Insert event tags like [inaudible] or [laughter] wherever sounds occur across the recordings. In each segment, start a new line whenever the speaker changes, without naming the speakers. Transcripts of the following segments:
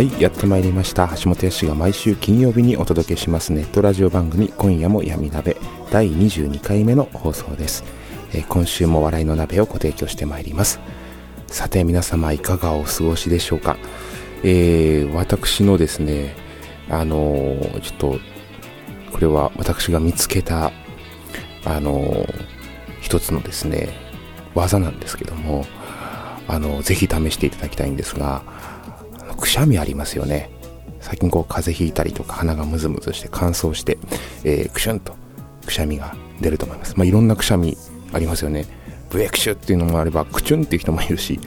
はいやってまいりました。橋本康が毎週金曜日にお届けします。ネットラジオ番組今夜も闇鍋。第22回目の放送です、えー今週も笑いの鍋をご提供してまいります。さて皆様いかがお過ごしでしょうか。えー、私のですねあのーちょっとこれは私が見つけたあのー一つのですね技なんですけどもあのぜひ試していただきたいんですがくしゃみありますよね。最近こう風邪ひいたりとか鼻がムズムズして乾燥して、えー、くしゅんとくしゃみが出ると思います。まあいろんなくしゃみありますよね。ブエクシュっていうのもあればクチュンっていう人もいるし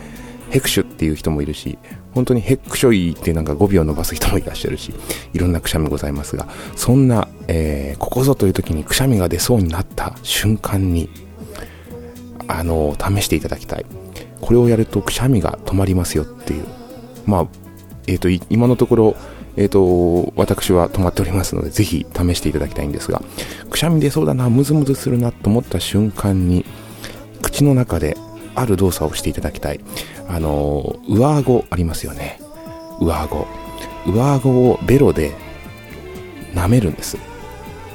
ヘクシュっていう人もいるし本当にヘックショイってなんか語尾を伸ばす人もいらっしゃるしいろんなくしゃみございますがそんな、えーここぞという時にくしゃみが出そうになった瞬間にあの試していただきたい。これをやるとくしゃみが止まりますよっていう。まあえっ、と今のところえっ、と私は止まっておりますのでぜひ試していただきたいんですがくしゃみ出そうだなムズムズするなと思った瞬間に口の中である動作をしていただきたい。あの上顎ありますよね。上顎。上顎をベロで舐めるんです。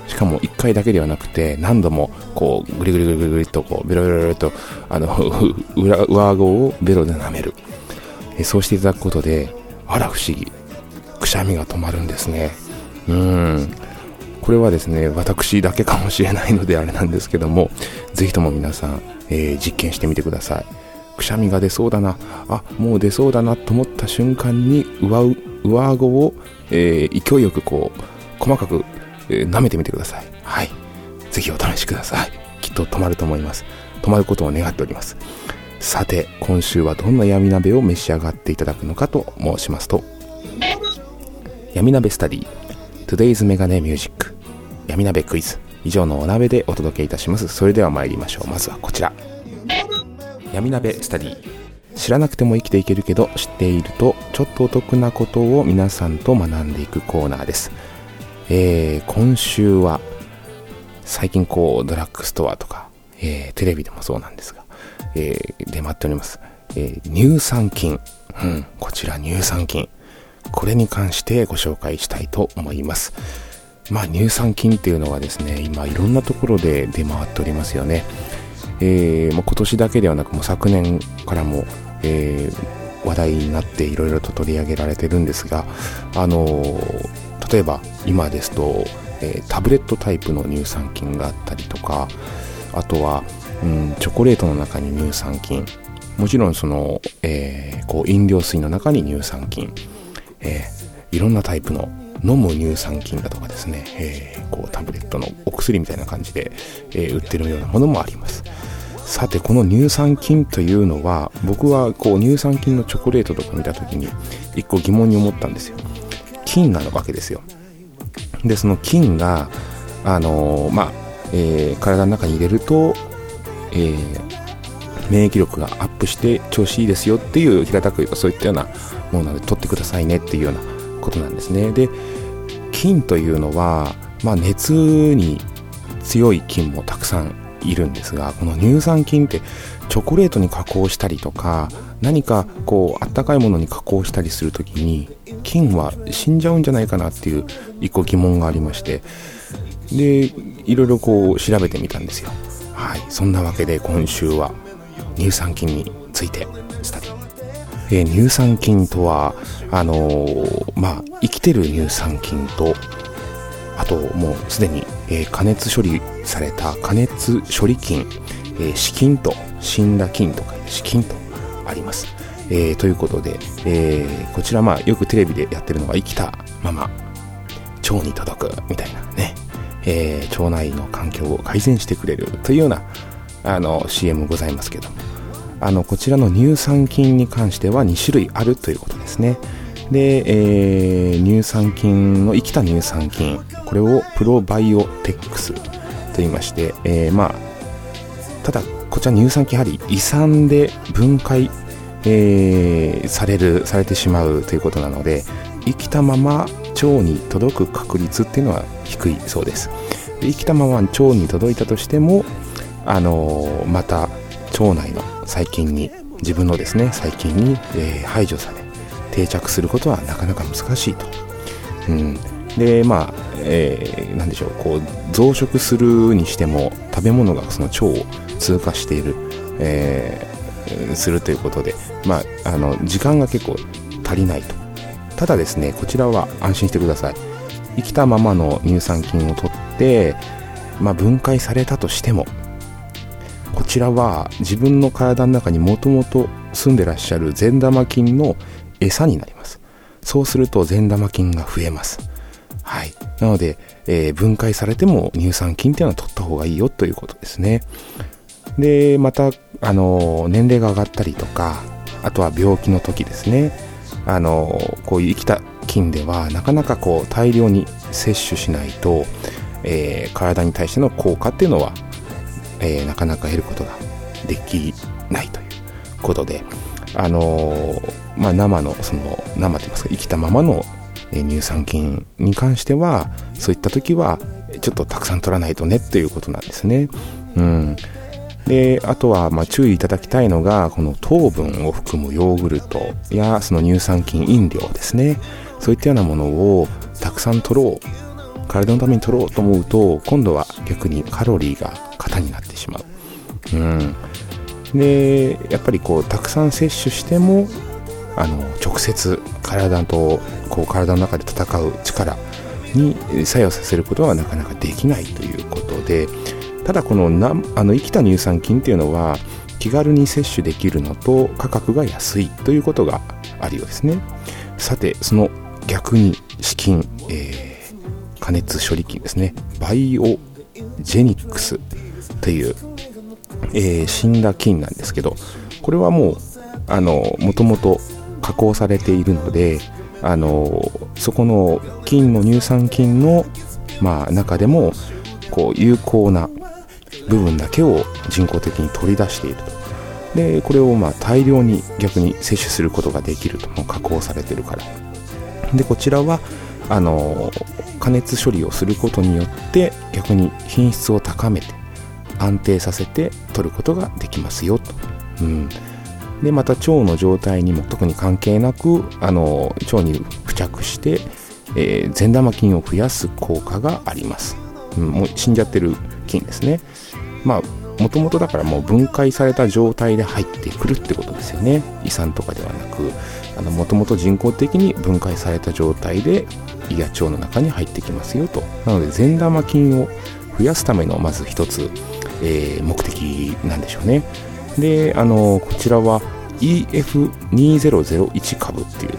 しかも1回だけではなくて何度もこうグリグリグリグリとこうベロベロベロとあの [laughs] 上顎をベロで舐める。えそうしていただくことであら不思議。くしゃみが止まるんですね。うーん。これはですね私だけかもしれないのであれなんですけどもぜひとも皆さん、えー実験してみてください。くしゃみが出そうだな。あもう出そうだなと思った瞬間に上上顎を、えー勢いよくこう細かく、えー舐めてみてください。はい。ぜひお試しください。きっと止まると思います。止まることを願っております。さて今週はどんな闇鍋を召し上がっていただくのかと申しますと闇鍋スタディ Today's メガネミュージック闇鍋クイズ以上のお鍋でお届けいたします。それでは参りましょう。まずはこちら。闇鍋スタディ知らなくても生きていけるけど知っているとちょっとお得なことを皆さんと学んでいくコーナーです。えー、今週は最近こうドラッグストアとか、えーテレビでもそうなんですが、えー出回っております、えー乳酸菌、うん、こちら乳酸菌。これに関してご紹介したいと思います。まあ乳酸菌っていうのはですね今いろんなところで出回っておりますよね。えーまあ今年だけではなくもう昨年からも、えー話題になっていろいろと取り上げられてるんですが、あのー例えば今ですと、えータブレットタイプの乳酸菌があったりとかあとは、うん、チョコレートの中に乳酸菌。もちろんその、えーこう飲料水の中に乳酸菌、えーいろんなタイプの飲む乳酸菌だとかですね、えーこうタブレットのお薬みたいな感じで、えー売ってるようなものもあります。さてこの乳酸菌というのは僕はこう乳酸菌のチョコレートとか見た時に一個疑問に思ったんですよ。菌なわけですよ。でその菌があのーまあ、えー体の中に入れると、えー免疫力がアップして調子いいですよっていう平たく言うとそういったようなものなので取ってくださいねっていうようなことなんですね。で菌というのは、まあ、熱に強い菌もたくさんいるんですがこの乳酸菌ってチョコレートに加工したりとか何かこうあったかいものに加工したりするときに菌は死んじゃうんじゃないかなっていう一個疑問がありましてでいろいろこう調べてみたんですよ。はいそんなわけで今週は乳酸菌についてスタディ、えー、乳酸菌とはあのー、まあ生きてる乳酸菌とあともうすでに、えー、加熱処理された加熱処理菌、えー、死菌と死んだ菌とか死菌とあります、え、ということで、え、こちらまあよくテレビでやってるのが生きたまま腸に届くみたいなね、えー、腸内の環境を改善してくれるというようなあの CM ございますけども。あのこちらの乳酸菌に関しては2種類あるということですね。で、えー、乳酸菌の生きた乳酸菌これをプロバイオテックスと言いまして、えー、まあただこちら乳酸菌やはり胃酸で分解、えー、されるされてしまうということなので生きたままに届く確率っていうのは低いそうです。で生きたまま腸に届いたとしてもあのー、また腸内の細菌に自分のですね細菌に、えー、排除され定着することはなかなか難しいと、うん、でまあ、えー、何でしょうこう増殖するにしても食べ物がその腸を通過している、えー、するということで、まあ、あの時間が結構足りないと。ただですねこちらは安心してください。生きたままの乳酸菌を取って、まあ、分解されたとしてもこちらは自分の体の中にもともと住んでらっしゃる善玉菌の餌になります。そうすると善玉菌が増えます。はい。なので、えー、分解されても乳酸菌っていうのは取った方がいいよということですね。でまたあの年齢が上がったりとかあとは病気の時ですね。あのこういう生きた菌ではなかなかこう大量に摂取しないと、えー、体に対しての効果っていうのは、えー、なかなか得ることができないということであのまあ、生のその生と言いますか生きたままの乳酸菌に関してはそういった時はちょっとたくさん取らないとねっていうことなんですね。うん、であとはま注意いただきたいのがこの糖分を含むヨーグルトやその乳酸菌飲料ですね。そういったようなものをたくさん取ろう。体のために取ろうと思うと今度は逆にカロリーが型になってしまう。うん。でやっぱりこうたくさん摂取してもあの直接体とこう体の中で戦う力に作用させることはなかなかできないということでただこのなあの生きた乳酸菌っていうのは気軽に摂取できるのと価格が安いということがあるようですね。さてその逆に資金、えー、加熱処理菌ですね。バイオジェニックスという、えー、死んだ菌なんですけどこれはもうあのもともと加工されているのであのそこの菌の乳酸菌の、まあ、中でもこう有効な部分だけを人工的に取り出していると。でこれをまあ大量に逆に摂取することができるともう加工されてるから。でこちらはあの加熱処理をすることによって逆に品質を高めて安定させて取ることができますよと、うん、でまた腸の状態にも特に関係なくあの腸に付着して、えー、善玉菌を増やす効果があります、うん、もう死んじゃってる菌ですね。まあもともとだからもう分解された状態で入ってくるってことですよね。胃酸とかではなくもともと人工的に分解された状態で胃や腸の中に入ってきますよと。なので善玉菌を増やすためのまず一つ、えー、目的なんでしょうね。であのこちらは EF2001 株っていう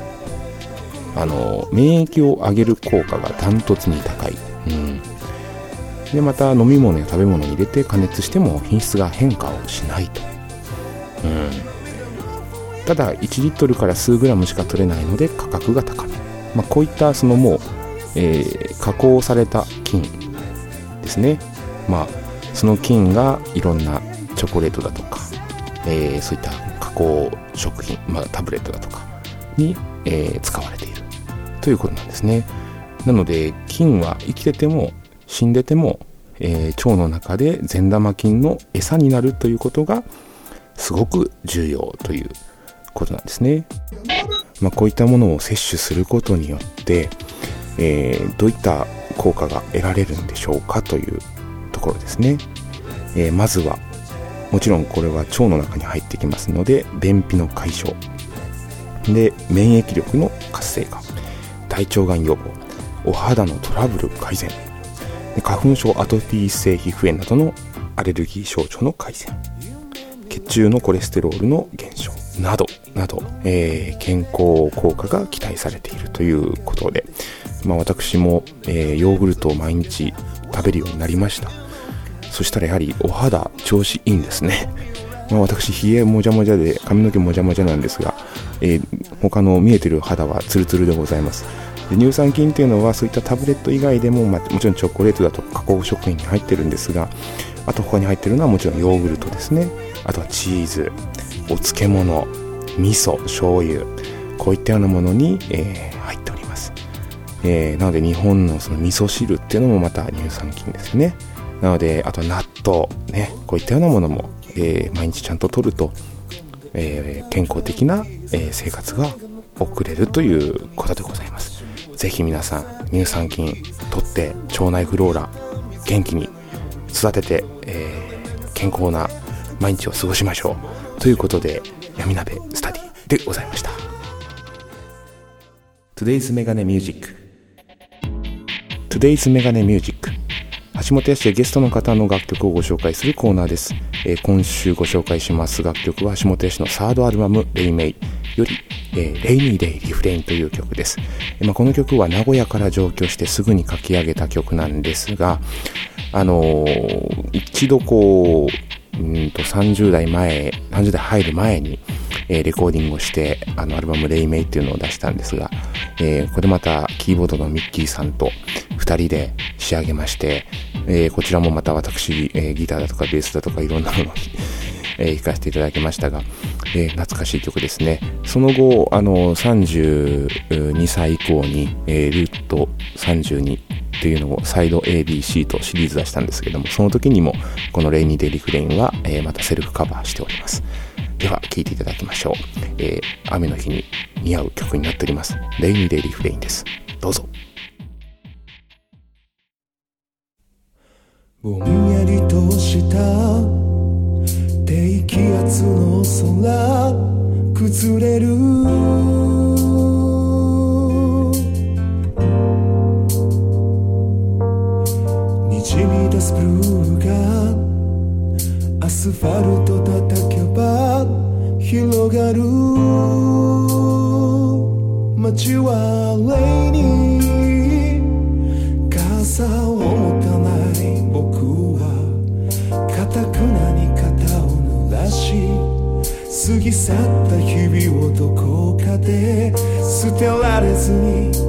あの免疫を上げる効果がダントツに高い、うん、でまた飲み物や食べ物に入れて加熱しても品質が変化をしないと、うん、ただ1リットルから数グラムしか取れないので価格が高め、まあ、こういったそのもう、えー、加工された菌ですね。まあその菌がいろんなチョコレートだとかえー、そういった加工食品、まあ、タブレットだとかに、えー、使われている。ということなんですね。なので菌は生きてても死んでても、えー、腸の中で善玉菌の餌になるということがすごく重要ということなんですね。まあ、こういったものを摂取することによって、えー、どういった効果が得られるんでしょうかというところですね。えー、まずはもちろんこれは腸の中に入ってきますので便秘の解消で免疫力の活性化大腸がん予防お肌のトラブル改善花粉症アトピー性皮膚炎などのアレルギー症状の改善。血中のコレステロールの減少などなど、えー、健康効果が期待されているということで、まあ、私も、えー、ヨーグルトを毎日食べるようになりました。そしたらやはりお肌調子いいんですね。[laughs] まあ、私、ひげもじゃもじゃで髪の毛もじゃもじゃなんですが、えー、他の見えてる肌はツルツルでございます。で乳酸菌っていうのはそういったタブレット以外でも、まあ、もちろんチョコレートだと加工食品に入ってるんですがあと他に入ってるのはもちろんヨーグルトですね。あとはチーズお漬物味噌醤油こういったようなものに、えー、入っております、えー、なので日本のその味噌汁っていうのもまた乳酸菌ですね。なのであと納豆ねこういったようなものも、えー、毎日ちゃんと取ると、え健康的な、え生活が送れるということでございます。ぜひ皆さん乳酸菌取って腸内フローラ元気に育てて、えー、健康な毎日を過ごしましょう。ということで闇鍋スタディでございました。Today's メガネミュージック。Today's メガネミュージック。橋本康ゲストの方の楽曲をご紹介するコーナーです、えー、今週ご紹介します楽曲は橋本康のサードアルバム「レイメイ」よりえー、レイニーデイリフレインという曲です。まあ、この曲は名古屋から上京してすぐに書き上げた曲なんですが、あのー、一度こう、うんと30代前、30代入る前に、えー、レコーディングをして、あのアルバムレイメイっていうのを出したんですが、えー、これまたキーボードのミッキーさんと二人で仕上げまして、えー、こちらもまた私、え、ギターだとかベースだとかいろんなものにえー、弾かせていただきましたが、え、懐かしい曲ですね。その後、あの、32歳以降に、え、ルート32っていうのをサイド ABC とシリーズ出したんですけども、その時にもこのレイニーデリフレインは、えー、またセルフカバーしております。では、聴いていただきましょう。えー、雨の日に似合う曲になっております。レイニーデリフレインです。どうぞ。
ぼんやりとした低気圧の空崩れる。にじみ出すブルーがアスファルト叩けば広がる。街はレイに傘を持たない僕はかたくなに過ぎ去った日々をどこかで捨てられずに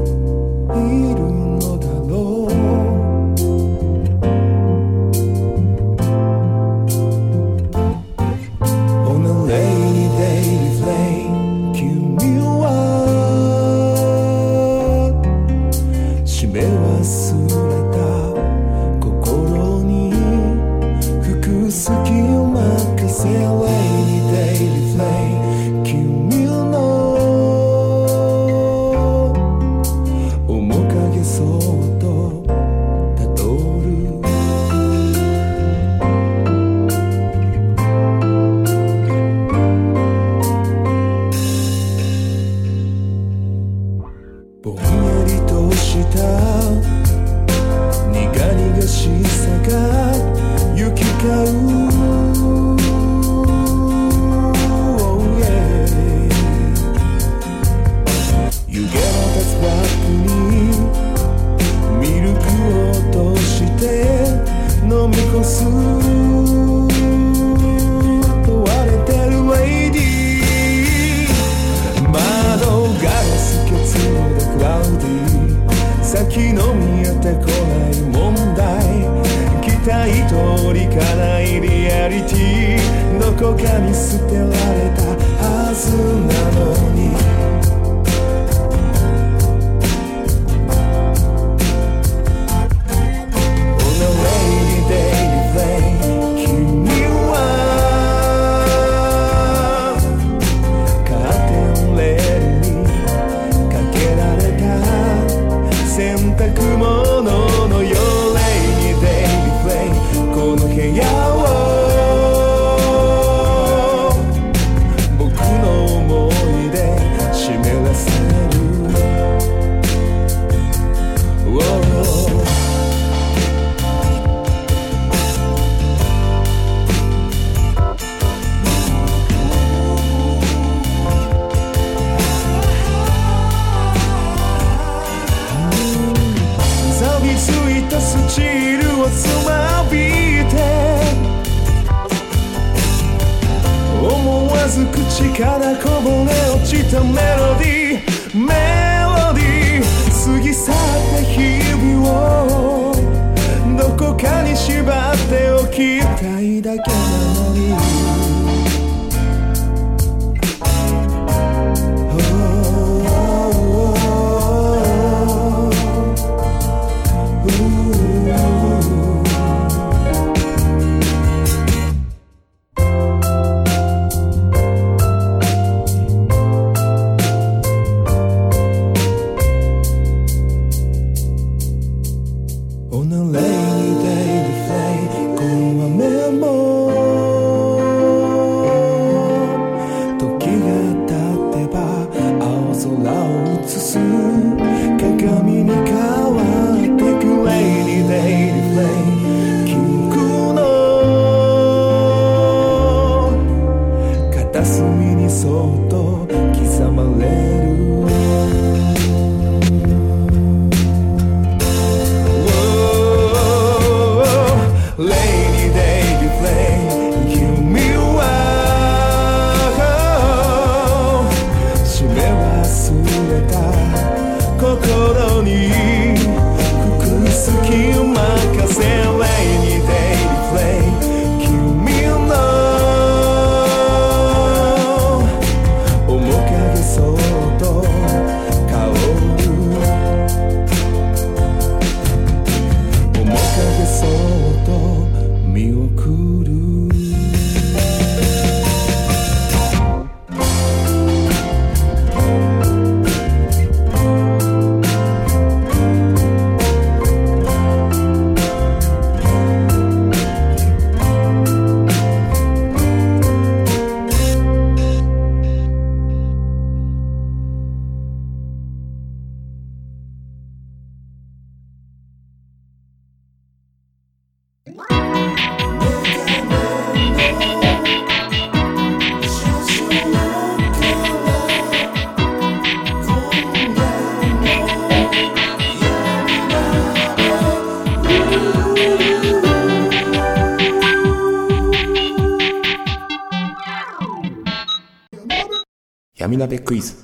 鍋クイズ。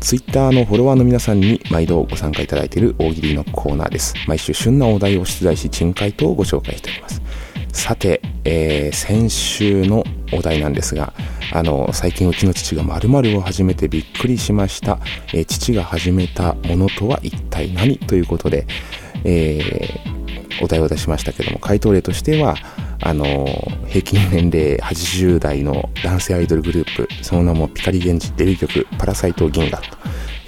ツイッターのフォロワーの皆さんに毎度ご参加いただいている大喜利のコーナーです。毎週旬なお題を出題し珍回答をご紹介しております。さて、えー先週のお題なんですがあの最近うちの父が〇〇を始めてびっくりしました、えー父が始めたものとは一体何ということで、えーお題を出しましたけども回答例としてはあの平均年齢80代の男性アイドルグループその名もピカリゲンジデビュー曲「パラサイト銀河」と。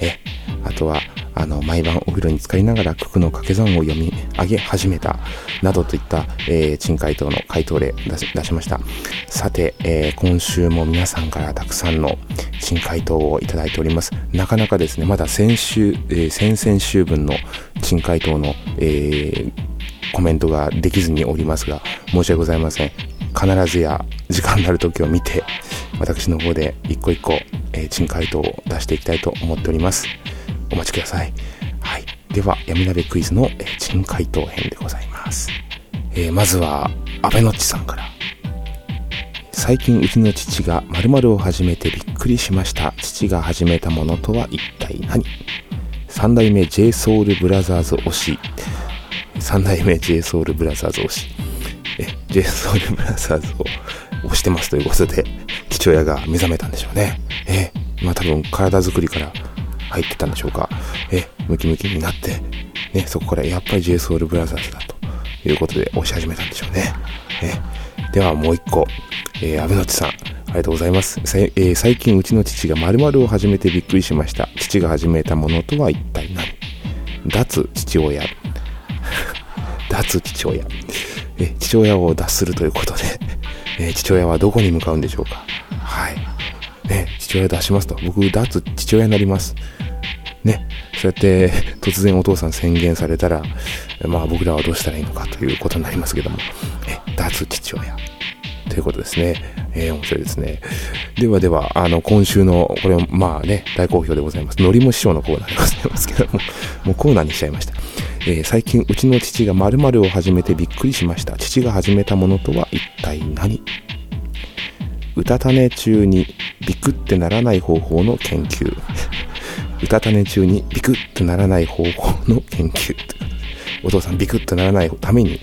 えあとはあの毎晩お風呂に浸かりながら九九の掛け算を読み上げ始めたなどといった、えー珍回答の回答例出し出しました。さて、えー今週も皆さんからたくさんの珍回答をいただいております。なかなかですねまだ先週、えー先々週分の珍回答の、えーコメントができずにおりますが申し訳ございません。必ずや時間になる時を見て私の方で一個一個、えー珍回答を出していきたいと思っております。お待ちください。はい。では闇鍋クイズの、えー珍回答編でございます、えーまずは阿部のっちさんから。最近うちの父が〇〇を始めてびっくりしました。父が始めたものとは一体何？三代目 JSOULBROTHERS 推し。三代目 JSOULBROTHERS 推し。え JSOULBROTHERS を推してますということで [laughs] 父親が目覚めたんでしょうねえまあ多分体作りから入ってたんでしょうかえムキムキになってねそこからやっぱり JSOULBROTHERS だということで推し始めたんでしょうねえではもう一個えー、安倍のちさん、ありがとうございます。えー最近うちの父が〇〇を始めてびっくりしました。父が始めたものとは一体何？脱父親。[laughs] 脱父親。え、父親を脱するということで、[laughs] え父親はどこに向かうんでしょうか？はい。ね、父親出しますと。僕、脱父親になります。ね、そうやって突然お父さん宣言されたら、まあ僕らはどうしたらいいのかということになりますけども、え、脱父親。ということですね。えー、面白いですね。ではでは、あの、今週の、これ、まあね、大好評でございます。のりも師匠のコーナーでございますけども、もうコーナーにしちゃいました。えー最近、うちの父が〇〇を始めてびっくりしました。父が始めたものとは一体何？うたた寝中にビクってならない方法の研究。うたた寝中にビクってならない方法の研究。お父さんビクってならないために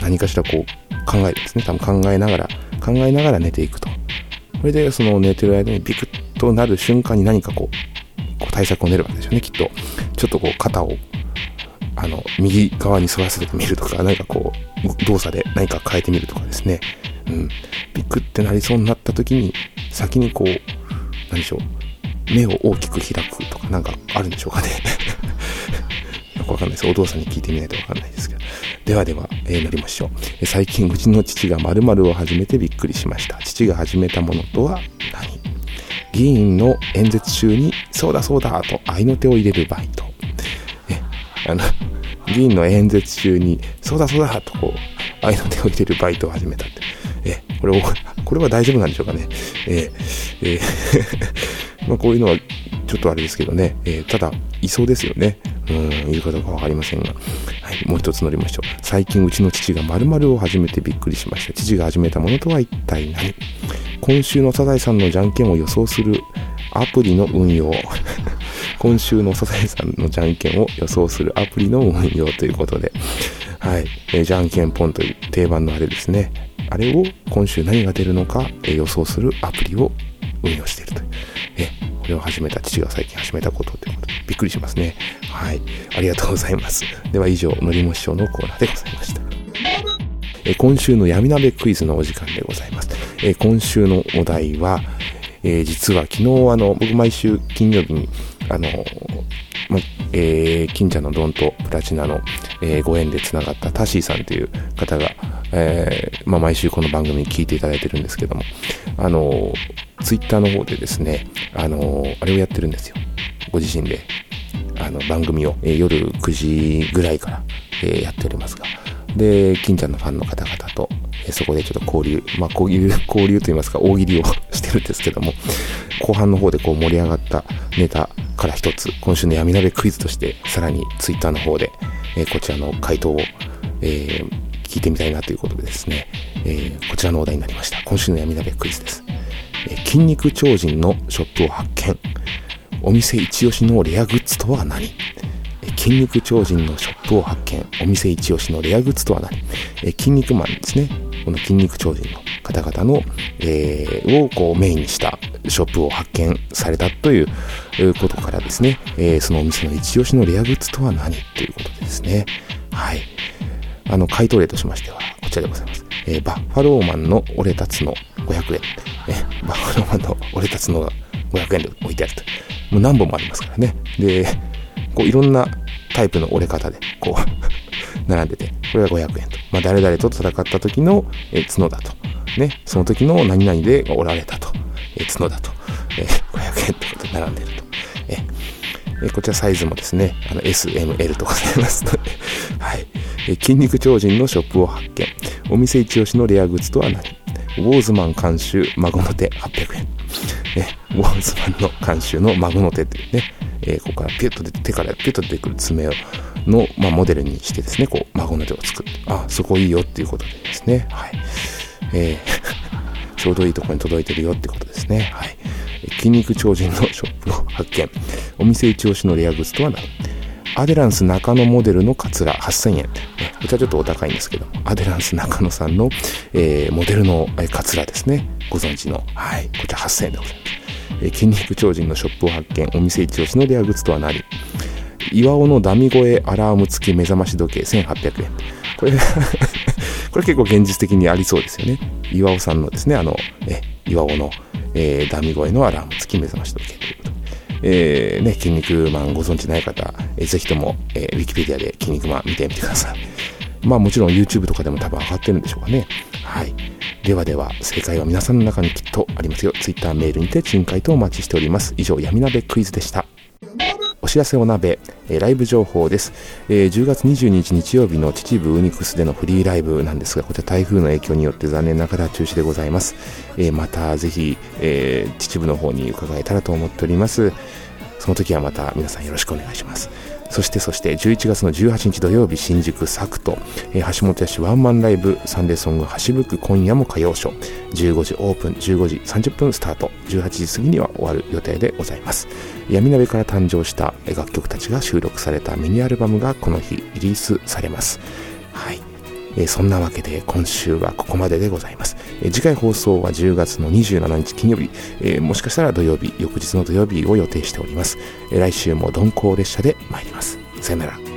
何かしらこう考えるんですね。多分考えながら、考えながら寝ていくと。それでその寝てる間にビクッとなる瞬間に何かこう、こう対策を練るわけですよね、きっと。ちょっとこう肩を、あの、右側に反らせてみるとか、何かこう、動作で何か変えてみるとかですね。うん。ビクってなりそうになった時に、先にこう、何でしょう、目を大きく開くとかなんかあるんでしょうかね。[laughs] よくわかんないです。お父さんに聞いてみないとわかんないですけど。ではでは、えー、乗りましょう。最近、うちの父が〇〇を始めてびっくりしました。父が始めたものとは何？議員の演説中に、そうだそうだと合いの手を入れるバイト。あの、議員の演説中に、そうだそうだとこう、合いの手を入れるバイトを始めたって。え、これ、これは大丈夫なんでしょうかね。えー、え、[laughs] まあこういうのはちょっとあれですけどね、えー、ただ、いそうですよね。うん、いるかどうかわかりませんが。はい、もう一つ乗りましょう。最近うちの父が〇〇を始めてびっくりしました。父が始めたものとは一体何？今週のサザエさんのじゃんけんを予想するアプリの運用。[laughs] 今週のサザエさんのじゃんけんを予想するアプリの運用ということで、はい、えー、じゃんけんポンという定番のあれですね。あれを今週何が出るのか、えー、予想するアプリを運用しているという。えこれを始めた父が最近始めたことということで、びっくりしますね。はい。ありがとうございます。では以上、のりも師匠のコーナーでございました。え今週の闇鍋クイズのお時間でございます。え今週のお題は、えー、実は昨日あの、僕毎週金曜日に、あの、ま、えー、金ちゃんのドンとプラチナの、えー、ご縁で繋がったタシーさんという方が、えー、ま、毎週この番組に聞いていただいてるんですけども、あの、ツイッターの方でですね、あの、あれをやってるんですよ。ご自身で、あの、番組を、え、夜9時ぐらいから、え、やっておりますが、で、金ちゃんのファンの方々と、え、そこでちょっと交流、まあ、交流、交流といいますか、大喜利をしてるんですけども、後半の方でこう盛り上がったネタから一つ、今週の闇鍋クイズとして、さらにツイッターの方で、え、こちらの回答を、えー、聞いてみたいなということでですね、えー、こちらのお題になりました。今週の闇鍋クイズです。えー、筋肉超人のショップを発見。お店一押しのレアグッズとは何？筋肉超人のショップを発見。お店一押しのレアグッズとは何？え筋肉マンですね。この筋肉超人の方々の、えー、をこうメインにしたショップを発見されたということからですね、えー、そのお店の一押しのレアグッズとは何ということですね。はい。あの、回答例としましては、こちらでございます。えー、バッファローマンの俺たつの500円。えバッファローマンの俺たつの500円で置いてあると。もう何本もありますからね。で、こういろんなタイプの折れ方で、こう [laughs] 並んでて、これが500円と。まあ、誰々と戦った時の、え角だと。ね、その時の何々で折られたと。え角だと。え500円ってこと並んでると。ええこちらサイズもですね、あの S、M、L とございますので、[laughs] はい。え筋肉超人のショップを発見。お店一押しのレアグッズとは何？ウォーズマン監修孫の手800円。えウォーズマンの監修の孫の手っていうね、えー、ここからピュッと出て、手からピュッと出てくる爪を、の、まあ、モデルにしてですね、こう、孫の手を作って、あ、そこいいよっていうことでですね、はい。えー、[laughs] ちょうどいいところに届いてるよってことですね、はい。筋肉超人のショップを発見。お店一押しのレアグッズとは何アデランス中野モデルのカツラ8000円。こちらちょっとお高いんですけど、アデランス中野さんの、えー、モデルのカツラですね。ご存知の。はい。こちら8000円でございます。えー、筋肉超人のショップを発見。お店一押しのレアグッズとは何岩尾のダミ声アラーム付き目覚まし時計1800円。これ [laughs] これ結構現実的にありそうですよね。岩尾さんのですね、あの、え岩尾の、えー、ダミ声のアラーム付き目覚まし時計ということ。えー、ね、筋肉マンご存知ない方、えー、ぜひとも、えー、ウィキペディアで筋肉マン見てみてください。まあもちろん YouTube とかでも多分上がってるんでしょうかね。はい。ではでは、正解は皆さんの中にきっとありますよ。Twitter メールにて珍回答お待ちしております。以上、闇鍋クイズでした。お知らせお鍋、えー、ライブ情報です、えー、10月22日日曜日の秩父ウニクスでのフリーライブなんですが、こちら台風の影響によって残念ながら中止でございます。えー、またぜひ、え秩父の方に伺えたらと思っております。その時はまた皆さんよろしくお願いします。そしてそして11月の18日土曜日新宿サクト、えー、橋本屋市ワンマンライブサンデーソング橋吹く今夜も歌謡ショー。15時オープン15時30分スタート。18時過ぎには終わる予定でございます。闇鍋から誕生した楽曲たちが収録されたミニアルバムがこの日リリースされます。はい。えー、そんなわけで今週はここまででございます。え、次回放送は10月の27日金曜日、え、もしかしたら土曜日、翌日の土曜日を予定しております。え来週も鈍行列車で参ります。さよなら。